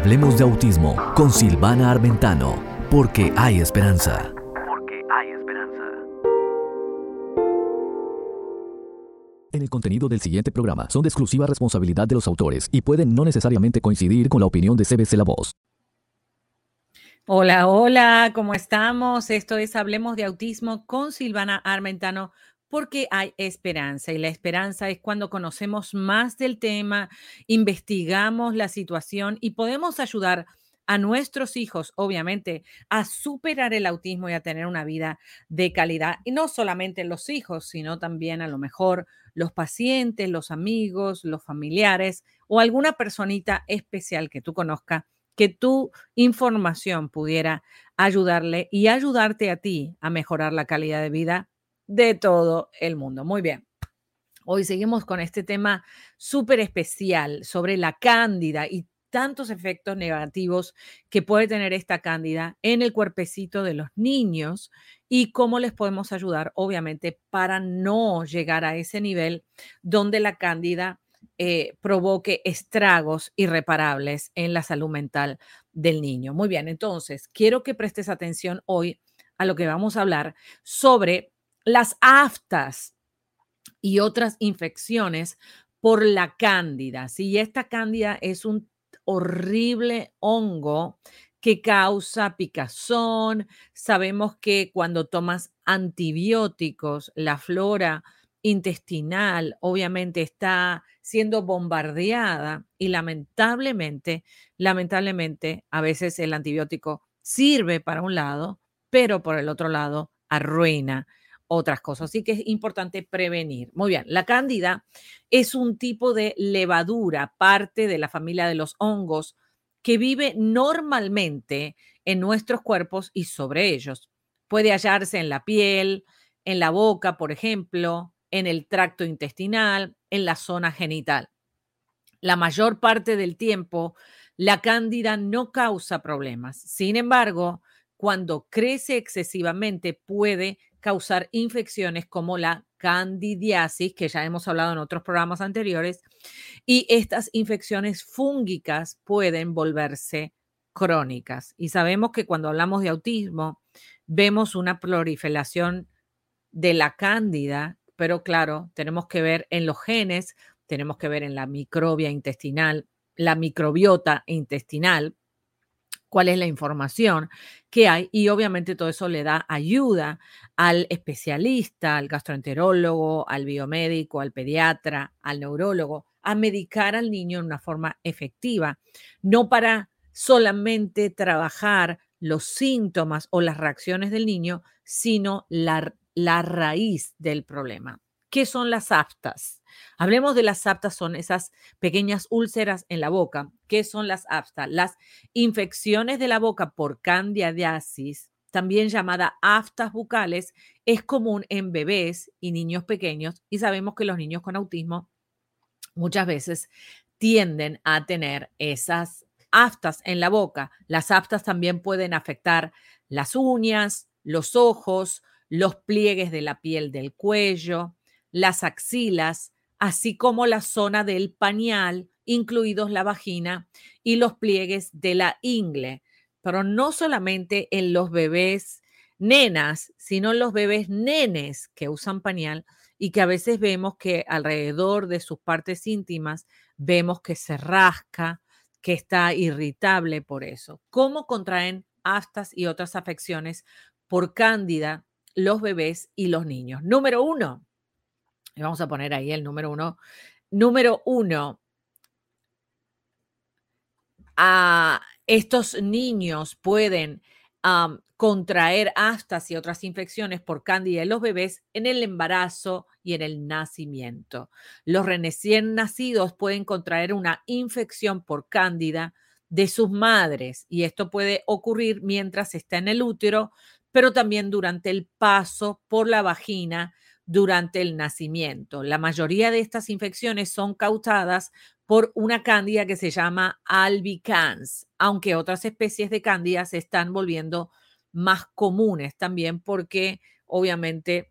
Hablemos de autismo con Silvana Armentano, porque hay esperanza. Porque hay esperanza. En el contenido del siguiente programa son de exclusiva responsabilidad de los autores y pueden no necesariamente coincidir con la opinión de CBC La Voz. Hola, hola, ¿cómo estamos? Esto es Hablemos de Autismo con Silvana Armentano porque hay esperanza y la esperanza es cuando conocemos más del tema, investigamos la situación y podemos ayudar a nuestros hijos, obviamente, a superar el autismo y a tener una vida de calidad. Y no solamente los hijos, sino también a lo mejor los pacientes, los amigos, los familiares o alguna personita especial que tú conozcas que tu información pudiera ayudarle y ayudarte a ti a mejorar la calidad de vida de todo el mundo. Muy bien. Hoy seguimos con este tema súper especial sobre la cándida y tantos efectos negativos que puede tener esta cándida en el cuerpecito de los niños y cómo les podemos ayudar, obviamente, para no llegar a ese nivel donde la cándida eh, provoque estragos irreparables en la salud mental del niño. Muy bien, entonces, quiero que prestes atención hoy a lo que vamos a hablar sobre las aftas y otras infecciones por la cándida. Si esta cándida es un horrible hongo que causa picazón, sabemos que cuando tomas antibióticos, la flora intestinal obviamente está siendo bombardeada y lamentablemente, lamentablemente, a veces el antibiótico sirve para un lado, pero por el otro lado arruina otras cosas. Así que es importante prevenir. Muy bien, la cándida es un tipo de levadura, parte de la familia de los hongos, que vive normalmente en nuestros cuerpos y sobre ellos. Puede hallarse en la piel, en la boca, por ejemplo, en el tracto intestinal, en la zona genital. La mayor parte del tiempo, la cándida no causa problemas. Sin embargo, cuando crece excesivamente puede causar infecciones como la candidiasis, que ya hemos hablado en otros programas anteriores, y estas infecciones fúngicas pueden volverse crónicas. Y sabemos que cuando hablamos de autismo, vemos una proliferación de la cándida, pero claro, tenemos que ver en los genes, tenemos que ver en la microbia intestinal, la microbiota intestinal, cuál es la información que hay y obviamente todo eso le da ayuda al especialista, al gastroenterólogo, al biomédico, al pediatra, al neurólogo, a medicar al niño de una forma efectiva, no para solamente trabajar los síntomas o las reacciones del niño, sino la, la raíz del problema. ¿Qué son las aftas? Hablemos de las aftas, son esas pequeñas úlceras en la boca. ¿Qué son las aftas? Las infecciones de la boca por candidiasis, también llamada aftas bucales, es común en bebés y niños pequeños y sabemos que los niños con autismo muchas veces tienden a tener esas aftas en la boca. Las aftas también pueden afectar las uñas, los ojos, los pliegues de la piel del cuello, las axilas, así como la zona del pañal, incluidos la vagina y los pliegues de la ingle. Pero no solamente en los bebés nenas, sino en los bebés nenes que usan pañal y que a veces vemos que alrededor de sus partes íntimas vemos que se rasca, que está irritable por eso. ¿Cómo contraen aftas y otras afecciones por cándida los bebés y los niños? Número uno, vamos a poner ahí el número uno. Número uno, a estos niños pueden contraer aftas y otras infecciones por cándida en los bebés en el embarazo y en el nacimiento. Los recién nacidos pueden contraer una infección por cándida de sus madres y esto puede ocurrir mientras está en el útero, pero también durante el paso por la vagina durante el nacimiento. La mayoría de estas infecciones son causadas por una cándida que se llama albicans, aunque otras especies de cándida se están volviendo más comunes también porque obviamente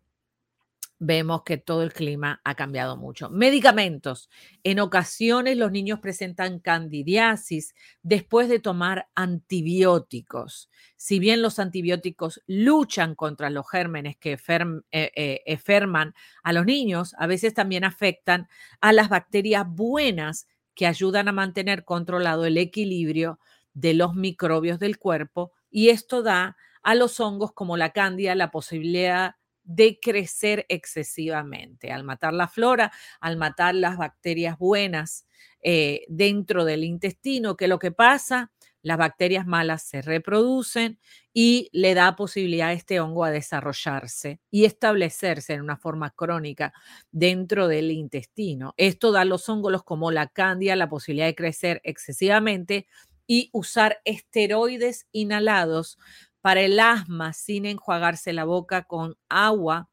vemos que todo el clima ha cambiado mucho. Medicamentos. En ocasiones los niños presentan candidiasis después de tomar antibióticos. Si bien los antibióticos luchan contra los gérmenes que eh, eh, enferman a los niños, a veces también afectan a las bacterias buenas que ayudan a mantener controlado el equilibrio de los microbios del cuerpo y esto da a los hongos como la cándida la posibilidad de crecer excesivamente. Al matar la flora, al matar las bacterias buenas eh, dentro del intestino, que lo que pasa, las bacterias malas se reproducen y le da posibilidad a este hongo a desarrollarse y establecerse en una forma crónica dentro del intestino. Esto da a los hongos como la cándida la posibilidad de crecer excesivamente y usar esteroides inhalados para el asma sin enjuagarse la boca con agua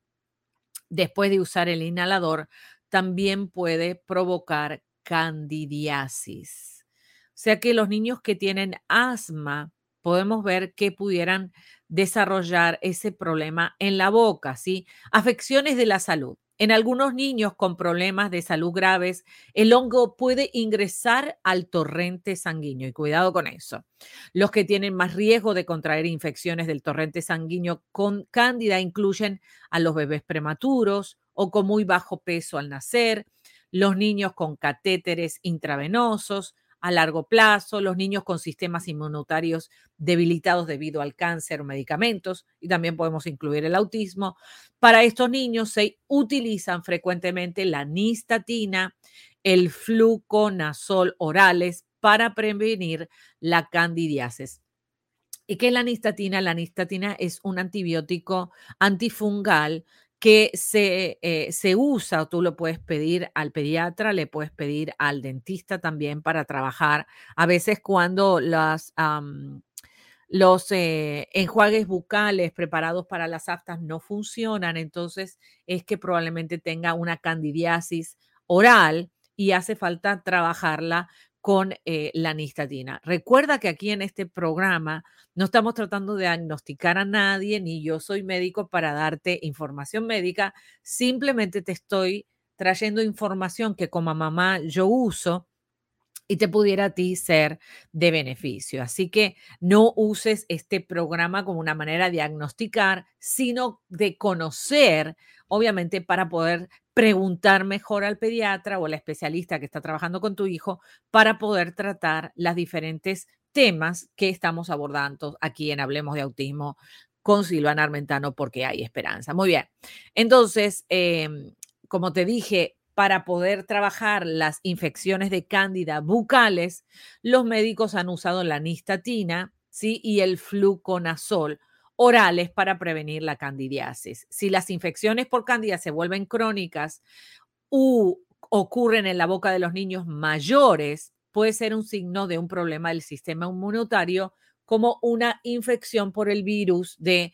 después de usar el inhalador también puede provocar candidiasis. O sea que los niños que tienen asma podemos ver que pudieran desarrollar ese problema en la boca, ¿sí? Afecciones de la salud. En algunos niños con problemas de salud graves, el hongo puede ingresar al torrente sanguíneo y cuidado con eso. Los que tienen más riesgo de contraer infecciones del torrente sanguíneo con cándida incluyen a los bebés prematuros o con muy bajo peso al nacer, los niños con catéteres intravenosos, a largo plazo, los niños con sistemas inmunitarios debilitados debido al cáncer o medicamentos, y también podemos incluir el autismo. Para estos niños se utilizan frecuentemente la nistatina, el fluconazol orales para prevenir la candidiasis. ¿Y qué es la nistatina? La nistatina es un antibiótico antifungal que se, eh, se usa, o tú lo puedes pedir al pediatra, le puedes pedir al dentista también para trabajar. A veces cuando las, los eh, enjuagues bucales preparados para las aftas no funcionan, entonces es que probablemente tenga una candidiasis oral y hace falta trabajarla con eh, la nistatina. Recuerda que aquí en este programa no estamos tratando de diagnosticar a nadie, ni yo soy médico para darte información médica, simplemente te estoy trayendo información que como mamá yo uso y te pudiera a ti ser de beneficio. Así que no uses este programa como una manera de diagnosticar, sino de conocer, obviamente, para poder preguntar mejor al pediatra o al especialista que está trabajando con tu hijo para poder tratar las diferentes temas que estamos abordando aquí en Hablemos de Autismo con Silvana Armentano porque hay esperanza. Muy bien. Entonces, em, como te dije, para poder trabajar las infecciones de cándida bucales, los médicos han usado la nistatina ¿sí? y el fluconazol orales para prevenir la candidiasis. Si las infecciones por cándida se vuelven crónicas u ocurren en la boca de los niños mayores, puede ser un signo de un problema del sistema inmunitario como una infección por el virus de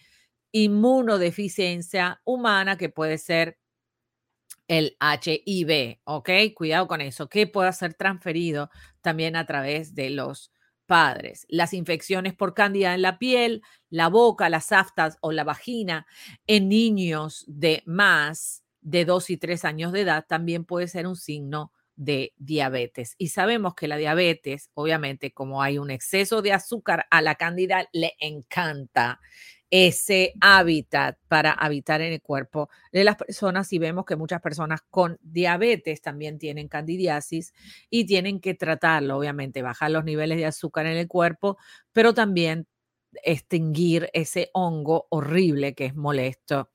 inmunodeficiencia humana que puede ser el HIV, ¿ok? Cuidado con eso, que pueda ser transferido también a través de los padres. Las infecciones por cándida en la piel, la boca, las aftas o la vagina en niños de más de 2 y 3 años de edad también puede ser un signo de diabetes. Y sabemos que la diabetes, obviamente, como hay un exceso de azúcar, a la cándida le encanta ese hábitat para habitar en el cuerpo de las personas y vemos que muchas personas con diabetes también tienen candidiasis y tienen que tratarlo, obviamente, bajar los niveles de azúcar en el cuerpo, pero también extinguir ese hongo horrible que es molesto,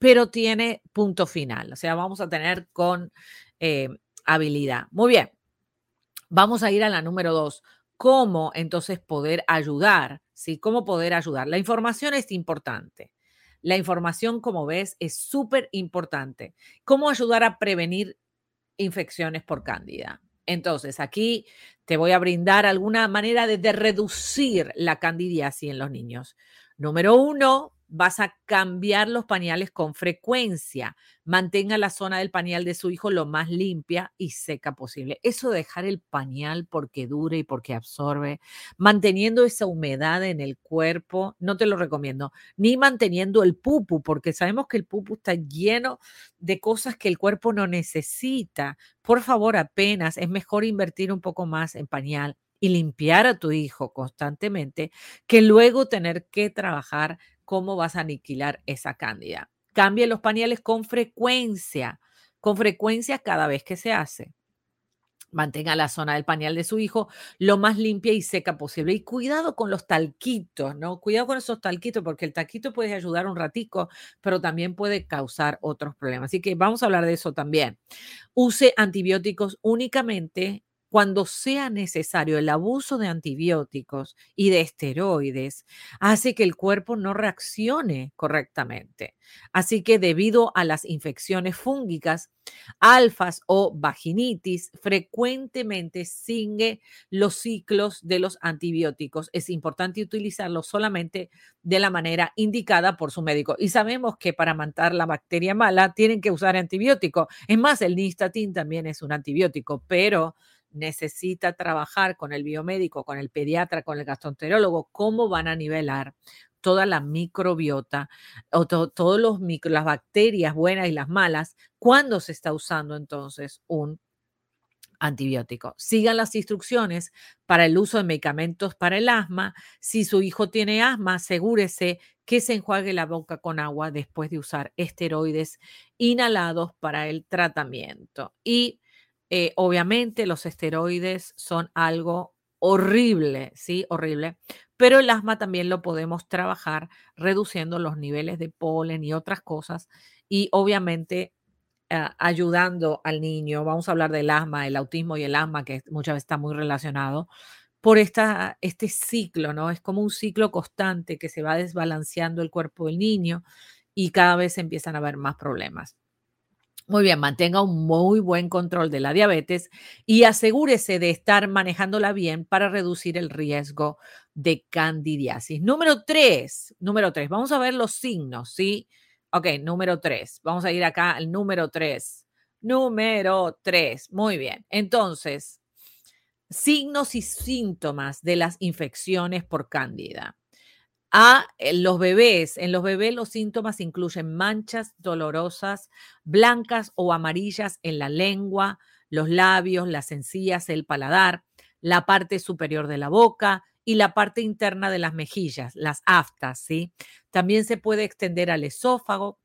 pero tiene punto final, o sea, vamos a tener con eh, habilidad. Muy bien, vamos a ir a la número dos, cómo entonces poder ayudar ¿sí? ¿Cómo poder ayudar? La información es importante. La información, como ves, es súper importante. ¿Cómo ayudar a prevenir infecciones por cándida? Entonces, aquí te voy a brindar alguna manera de, reducir la candidiasis en los niños. Número uno, vas a cambiar los pañales con frecuencia. Mantenga la zona del pañal de su hijo lo más limpia y seca posible. Eso de dejar el pañal porque dure y porque absorbe, manteniendo esa humedad en el cuerpo, no te lo recomiendo. Ni manteniendo el pupu, porque sabemos que el pupu está lleno de cosas que el cuerpo no necesita. Por favor, apenas es mejor invertir un poco más en pañal y limpiar a tu hijo constantemente que luego tener que trabajar cómo vas a aniquilar esa cándida. Cambie los pañales con frecuencia, con frecuencia cada vez que se hace. Mantenga la zona del pañal de su hijo lo más limpia y seca posible. Y cuidado con los talquitos, ¿no? Cuidado con esos talquitos, porque el talquito puede ayudar un ratico, pero también puede causar otros problemas. Así que vamos a hablar de eso también. Use antibióticos únicamente cuando sea necesario el abuso de antibióticos y de esteroides, hace que el cuerpo no reaccione correctamente. Así que debido a las infecciones fúngicas, alfas o vaginitis, frecuentemente sigue los ciclos de los antibióticos. Es importante utilizarlos solamente de la manera indicada por su médico. Y sabemos que para matar la bacteria mala tienen que usar antibiótico. Es más, el nistatin también es un antibiótico, pero necesita trabajar con el biomédico, con el pediatra, con el gastroenterólogo, cómo van a nivelar toda la microbiota o todas los las bacterias buenas y las malas cuando se está usando entonces un antibiótico. Sigan las instrucciones para el uso de medicamentos para el asma. Si su hijo tiene asma, asegúrese que se enjuague la boca con agua después de usar esteroides inhalados para el tratamiento. Y eh, obviamente los esteroides son algo horrible, ¿sí? Horrible. Pero el asma también lo podemos trabajar reduciendo los niveles de polen y otras cosas y obviamente ayudando al niño. Vamos a hablar del asma, el autismo y el asma, que muchas veces está muy relacionado por esta, este ciclo, ¿no? Es como un ciclo constante que se va desbalanceando el cuerpo del niño y cada vez empiezan a haber más problemas. Muy bien, mantenga un muy buen control de la diabetes y asegúrese de estar manejándola bien para reducir el riesgo de candidiasis. Número tres, número tres, vamos a ver los signos, ¿sí? Ok, número tres, vamos a ir acá al número tres. Número tres, muy bien. Entonces, signos y síntomas de las infecciones por cándida a eh, los bebés. En los bebés los síntomas incluyen manchas dolorosas, blancas o amarillas en la lengua, los labios, las encías, el paladar, la parte superior de la boca y la parte interna de las mejillas, las aftas, ¿sí? También se puede extender al esófago,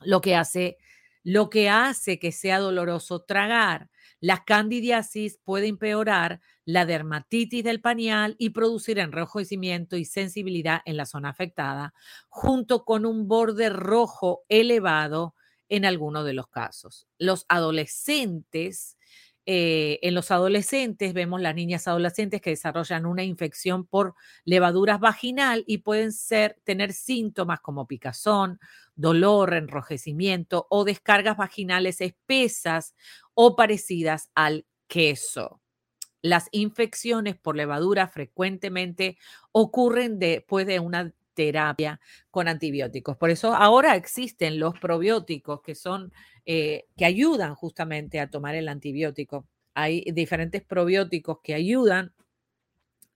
lo que hace lo que hace que sea doloroso tragar. La candidiasis puede empeorar la dermatitis del pañal y producir enrojecimiento y sensibilidad en la zona afectada, junto con un borde rojo elevado en algunos de los casos. Los adolescentes eh, en los adolescentes vemos las niñas adolescentes que desarrollan una infección por levaduras vaginal y pueden tener síntomas como picazón, dolor, enrojecimiento o descargas vaginales espesas o parecidas al queso. Las infecciones por levadura frecuentemente ocurren después de una terapia con antibióticos. Por eso ahora existen los probióticos que son eh, que ayudan justamente a tomar el antibiótico. Hay diferentes probióticos que ayudan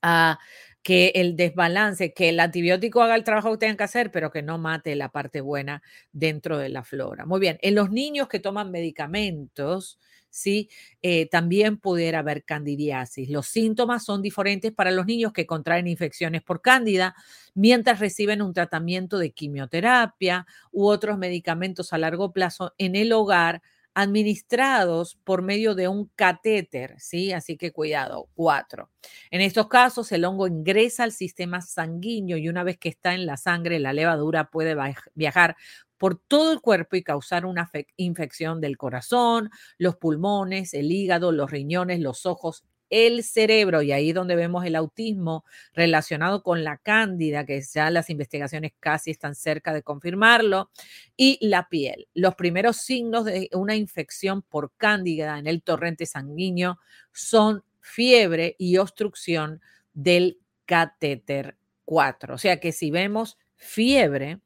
a que el desbalance, que el antibiótico haga el trabajo que tengan que hacer, pero que no mate la parte buena dentro de la flora. Muy bien, en los niños que toman medicamentos, ¿sí? Eh, también pudiera haber candidiasis. Los síntomas son diferentes para los niños que contraen infecciones por cándida mientras reciben un tratamiento de quimioterapia u otros medicamentos a largo plazo en el hogar administrados por medio de un catéter, ¿sí? Así que cuidado. Cuatro. En estos casos, el hongo ingresa al sistema sanguíneo y una vez que está en la sangre, la levadura puede viajar por todo el cuerpo y causar una infección del corazón, los pulmones, el hígado, los riñones, los ojos, el cerebro, y ahí donde vemos el autismo relacionado con la cándida, que ya las investigaciones casi están cerca de confirmarlo, y la piel. Los primeros signos de una infección por cándida en el torrente sanguíneo son fiebre y obstrucción del catéter 4. O sea que si vemos fiebre,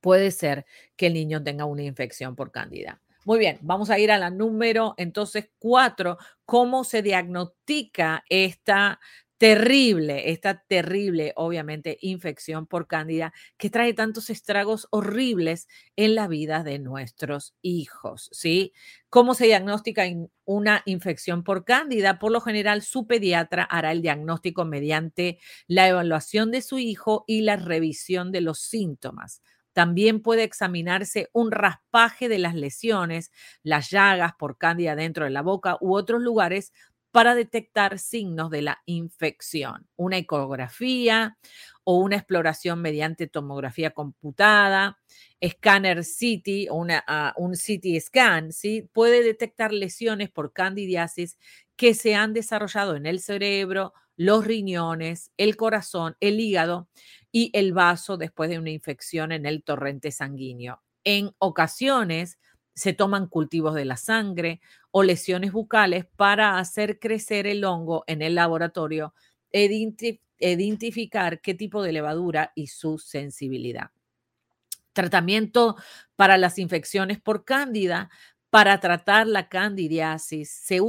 puede ser que el niño tenga una infección por cándida. Muy bien, vamos a ir a la número entonces cuatro, cómo se diagnostica esta terrible, esta terrible, obviamente, infección por cándida que trae tantos estragos horribles en la vida de nuestros hijos, ¿sí? ¿Cómo se diagnostica una infección por cándida? Por lo general, su pediatra hará el diagnóstico mediante la evaluación de su hijo y la revisión de los síntomas. También puede examinarse un raspaje de las lesiones, las llagas por cándida dentro de la boca u otros lugares para detectar signos de la infección. Una ecografía o una exploración mediante tomografía computada, escáner CT o ah, un CT scan, ¿sí? puede detectar lesiones por candidiasis que se han desarrollado en el cerebro, los riñones, el corazón, el hígado y el vaso después de una infección en el torrente sanguíneo. En ocasiones, se toman cultivos de la sangre o lesiones bucales para hacer crecer el hongo en el laboratorio, identificar qué tipo de levadura y su sensibilidad. Tratamiento para las infecciones por cándida. Para tratar la candidiasis se,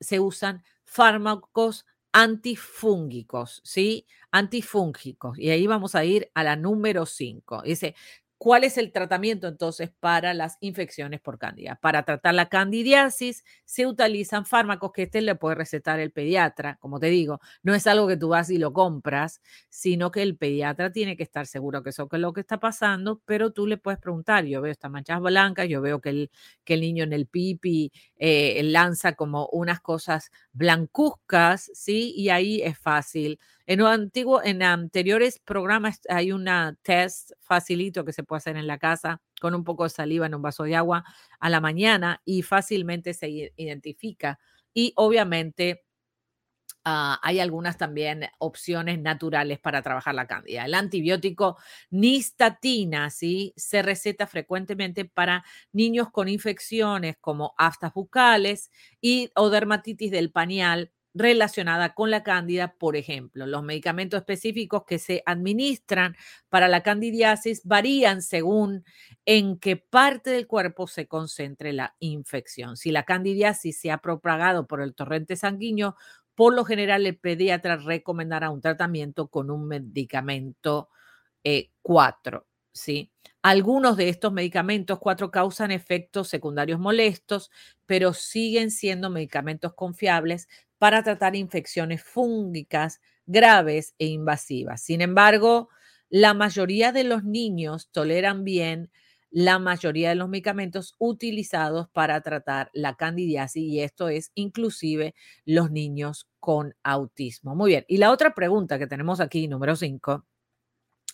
se usan fármacos antifúngicos, ¿sí? Antifúngicos. Y ahí vamos a ir a la número 5. Dice, ¿Cuál es el tratamiento entonces para las infecciones por cándida? Para tratar la candidiasis se utilizan fármacos que este le puede recetar el pediatra. Como te digo, no es algo que tú vas y lo compras, sino que el pediatra tiene que estar seguro que eso es lo que está pasando, pero tú le puedes preguntar, yo veo estas manchas blancas, yo veo que el, niño en el pipi eh, lanza como unas cosas blancuzcas, ¿sí? Y ahí es fácil en, antiguo, en anteriores programas hay un test facilito que se puede hacer en la casa con un poco de saliva en un vaso de agua a la mañana y fácilmente se identifica. Y obviamente ah, hay algunas también opciones naturales para trabajar la cándida. El antibiótico nistatina, ¿sí? Se receta frecuentemente para niños con infecciones como aftas bucales y o dermatitis del pañal relacionada con la cándida, por ejemplo. Los medicamentos específicos que se administran para la candidiasis varían según en qué parte del cuerpo se concentre la infección. Si la candidiasis se ha propagado por el torrente sanguíneo, por lo general el pediatra recomendará un tratamiento con un medicamento 4. Eh, ¿sí? Algunos de estos medicamentos 4 causan efectos secundarios molestos, pero siguen siendo medicamentos confiables para tratar infecciones fúngicas graves e invasivas. Sin embargo, la mayoría de los niños toleran bien la mayoría de los medicamentos utilizados para tratar la candidiasis y esto es inclusive los niños con autismo. Muy bien, y la otra pregunta que tenemos aquí, número 5,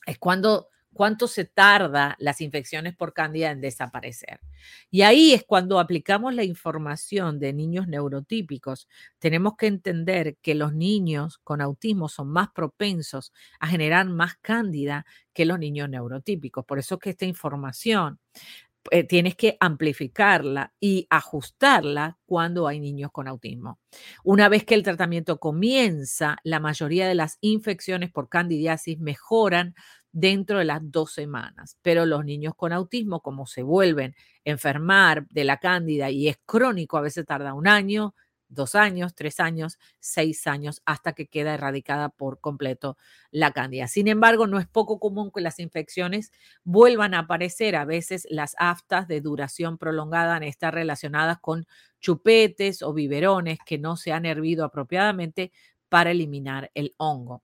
es cuando cuánto se tarda las infecciones por cándida en desaparecer. Y ahí es cuando aplicamos la información de niños neurotípicos. Tenemos que entender que los niños con autismo son más propensos a generar más cándida que los niños neurotípicos. Por eso que esta información eh, tienes que amplificarla y ajustarla cuando hay niños con autismo. Una vez que el tratamiento comienza, la mayoría de las infecciones por candidiasis mejoran dentro de las dos semanas. Pero los niños con autismo, como se vuelven a enfermar de la cándida y es crónico, a veces tarda un año, dos años, tres años, seis años, hasta que queda erradicada por completo la cándida. Sin embargo, no es poco común que las infecciones vuelvan a aparecer. A veces las aftas de duración prolongada están relacionadas con chupetes o biberones que no se han hervido apropiadamente para eliminar el hongo.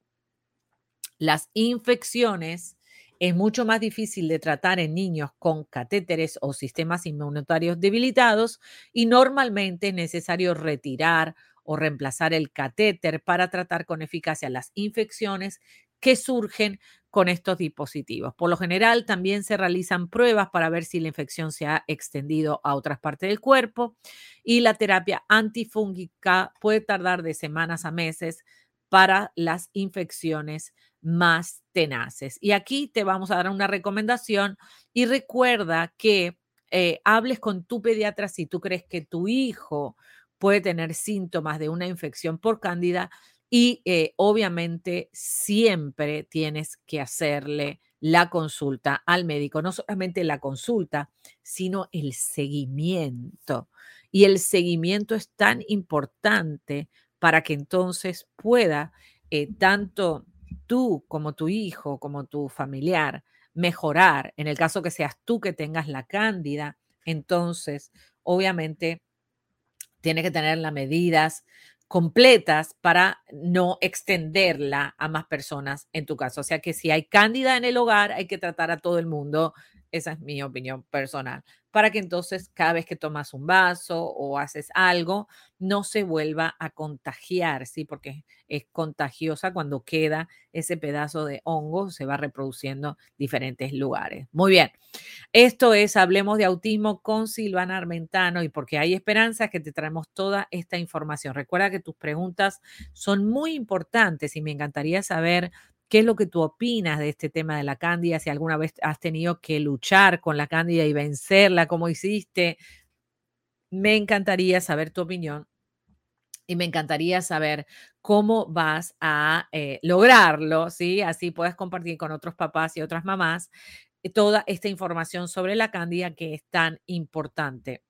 Las infecciones es mucho más difícil de tratar en niños con catéteres o sistemas inmunitarios debilitados y normalmente es necesario retirar o reemplazar el catéter para tratar con eficacia las infecciones que surgen con estos dispositivos. Por lo general, también se realizan pruebas para ver si la infección se ha extendido a otras partes del cuerpo y la terapia antifúngica puede tardar de semanas a meses para las infecciones más tenaces. Y aquí te vamos a dar una recomendación y recuerda que eh, hables con tu pediatra si tú crees que tu hijo puede tener síntomas de una infección por cándida y eh, obviamente siempre tienes que hacerle la consulta al médico, no solamente la consulta, sino el seguimiento. Y el seguimiento es tan importante para que entonces pueda eh, tanto tú como tu hijo, como tu familiar, mejorar. En el caso que seas tú que tengas la cándida, entonces obviamente tiene que tener las medidas completas para no extenderla a más personas en tu caso. O sea que si hay cándida en el hogar, hay que tratar a todo el mundo. Esa es mi opinión personal para que entonces cada vez que tomas un vaso o haces algo, no se vuelva a contagiar, ¿sí? Porque es contagiosa cuando queda ese pedazo de hongo, se va reproduciendo en diferentes lugares. Muy bien, esto es Hablemos de Autismo con Silvana Armentano y porque hay esperanza que te traemos toda esta información. Recuerda que tus preguntas son muy importantes y me encantaría saber ¿Qué es lo que tú opinas de este tema de la cándida? Si alguna vez has tenido que luchar con la cándida y vencerla, ¿cómo hiciste? Me encantaría saber tu opinión y me encantaría saber cómo vas a eh, lograrlo, ¿sí? Así puedes compartir con otros papás y otras mamás eh, toda esta información sobre la cándida que es tan importante.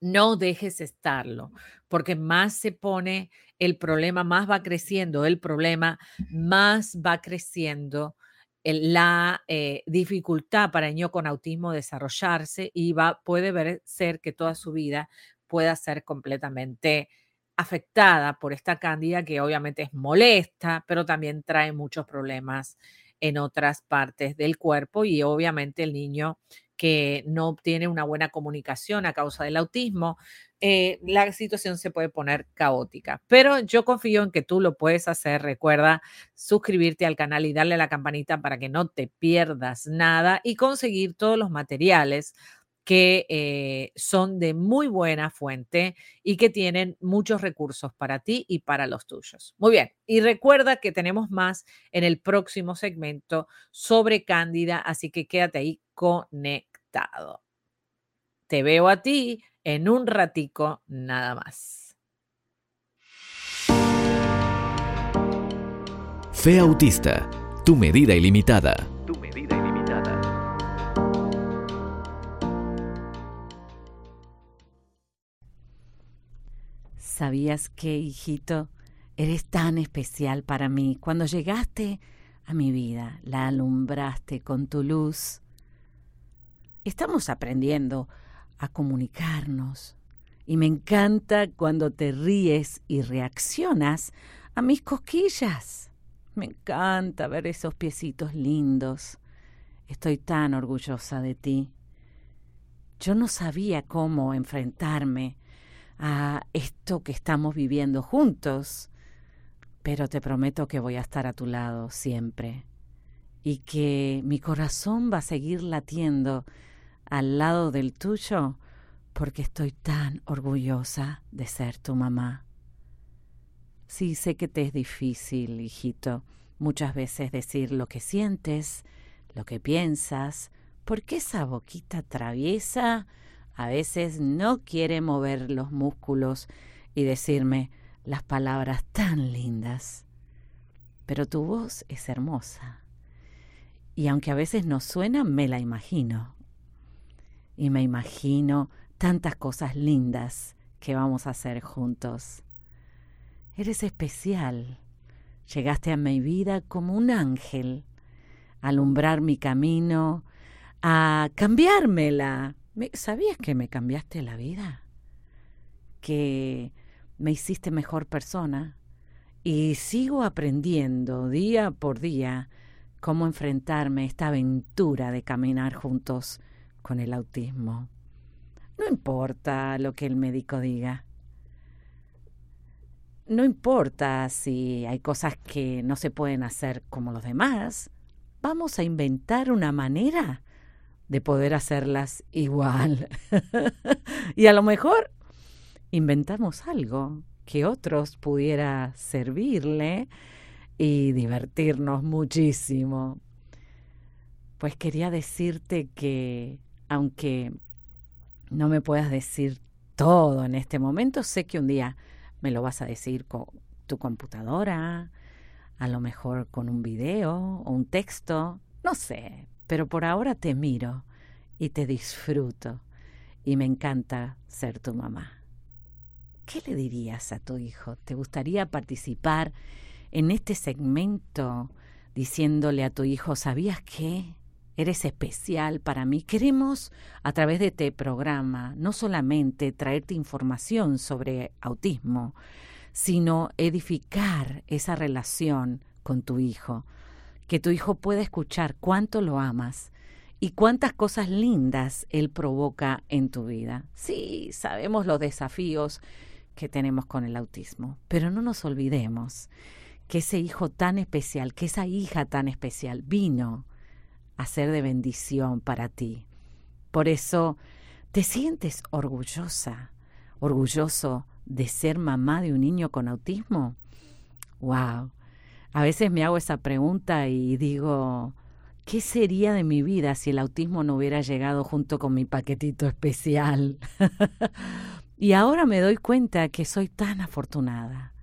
No dejes estarlo, porque más se pone el problema, más va creciendo el problema, más va creciendo la eh, dificultad para el niño con autismo desarrollarse y va, puede ver, ser que toda su vida pueda ser completamente afectada por esta cándida que obviamente es molesta, pero también trae muchos problemas en otras partes del cuerpo y obviamente el niño que no obtiene una buena comunicación a causa del autismo, eh, la situación se puede poner caótica. Pero yo confío en que tú lo puedes hacer. Recuerda suscribirte al canal y darle la campanita para que no te pierdas nada y conseguir todos los materiales que eh, son de muy buena fuente y que tienen muchos recursos para ti y para los tuyos. Muy bien, y recuerda que tenemos más en el próximo segmento sobre Cándida, así que quédate ahí conectado. Te veo a ti en un ratico nada más. Fe Autista, tu medida ilimitada. ¿Sabías que, hijito, eres tan especial para mí? Cuando llegaste a mi vida, la alumbraste con tu luz. Estamos aprendiendo a comunicarnos y me encanta cuando te ríes y reaccionas a mis cosquillas. Me encanta ver esos piecitos lindos. Estoy tan orgullosa de ti. Yo no sabía cómo enfrentarme a esto que estamos viviendo juntos, pero te prometo que voy a estar a tu lado siempre y que mi corazón va a seguir latiendo al lado del tuyo porque estoy tan orgullosa de ser tu mamá. Sí, sé que te es difícil, hijito, muchas veces decir lo que sientes, lo que piensas, porque esa boquita traviesa a veces no quiere mover los músculos y decirme las palabras tan lindas. Pero tu voz es hermosa. Y aunque a veces no suena, me la imagino. Y me imagino tantas cosas lindas que vamos a hacer juntos. Eres especial. Llegaste a mi vida como un ángel, a alumbrar mi camino, a cambiármela ¿Sabías que me cambiaste la vida? Que me hiciste mejor persona y sigo aprendiendo día por día cómo enfrentarme a esta aventura de caminar juntos con el autismo. No importa lo que el médico diga. No importa si hay cosas que no se pueden hacer como los demás. Vamos a inventar una manera de poder hacerlas igual. y a lo mejor inventamos algo que otros pudiera servirle y divertirnos muchísimo. Pues quería decirte que aunque no me puedas decir todo en este momento, sé que un día me lo vas a decir con tu computadora, a lo mejor con un video o un texto, No sé, pero por ahora te miro y te disfruto y me encanta ser tu mamá. ¿Qué le dirías a tu hijo? ¿Te gustaría participar en este segmento diciéndole a tu hijo, ¿sabías qué? Eres especial para mí. Queremos, a través de este programa, no solamente traerte información sobre autismo, sino edificar esa relación con tu hijo. Que tu hijo pueda escuchar cuánto lo amas y cuántas cosas lindas él provoca en tu vida. Sí, sabemos los desafíos que tenemos con el autismo, pero no nos olvidemos que ese hijo tan especial, que esa hija tan especial vino a ser de bendición para ti. Por eso, ¿te sientes orgullosa, orgulloso de ser mamá de un niño con autismo? ¡Wow! A veces me hago esa pregunta y digo, ¿qué sería de mi vida si el autismo no hubiera llegado junto con mi paquetito especial? y ahora me doy cuenta que soy tan afortunada,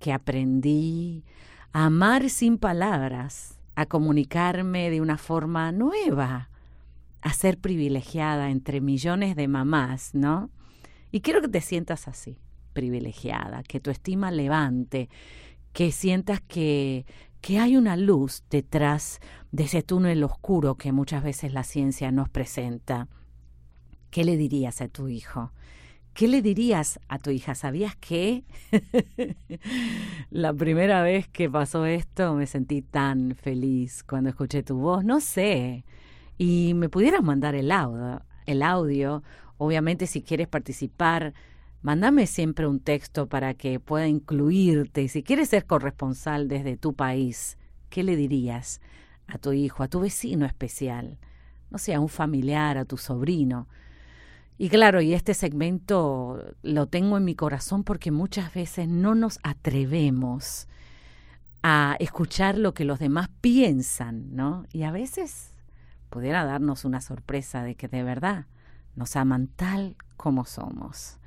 que aprendí a amar sin palabras, a comunicarme de una forma nueva, a ser privilegiada entre millones de mamás, ¿no? Y quiero que te sientas así, privilegiada, que tu estima levante, que sientas que, que hay una luz detrás de ese túnel oscuro que muchas veces la ciencia nos presenta. ¿Qué le dirías a tu hijo? ¿Qué le dirías a tu hija? ¿Sabías que la primera vez que pasó esto me sentí tan feliz cuando escuché tu voz? No sé. Y me pudieras mandar el audio, el audio. Obviamente si quieres participar, mándame siempre un texto para que pueda incluirte. Si quieres ser corresponsal desde tu país, ¿qué le dirías a tu hijo, a tu vecino especial? No sé, a un familiar, a tu sobrino y claro, y este segmento lo tengo en mi corazón porque muchas veces no nos atrevemos a escuchar lo que los demás piensan, ¿no? Y a veces pudiera darnos una sorpresa de que de verdad nos aman tal como somos.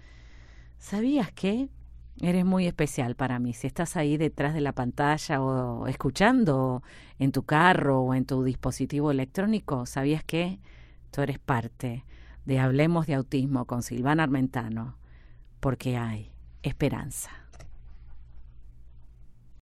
¿Sabías que eres muy especial para mí? Si estás ahí detrás de la pantalla o escuchando en tu carro o en tu dispositivo electrónico, ¿sabías que tú eres parte? De Hablemos de Autismo con Silvana Armentano, porque hay esperanza.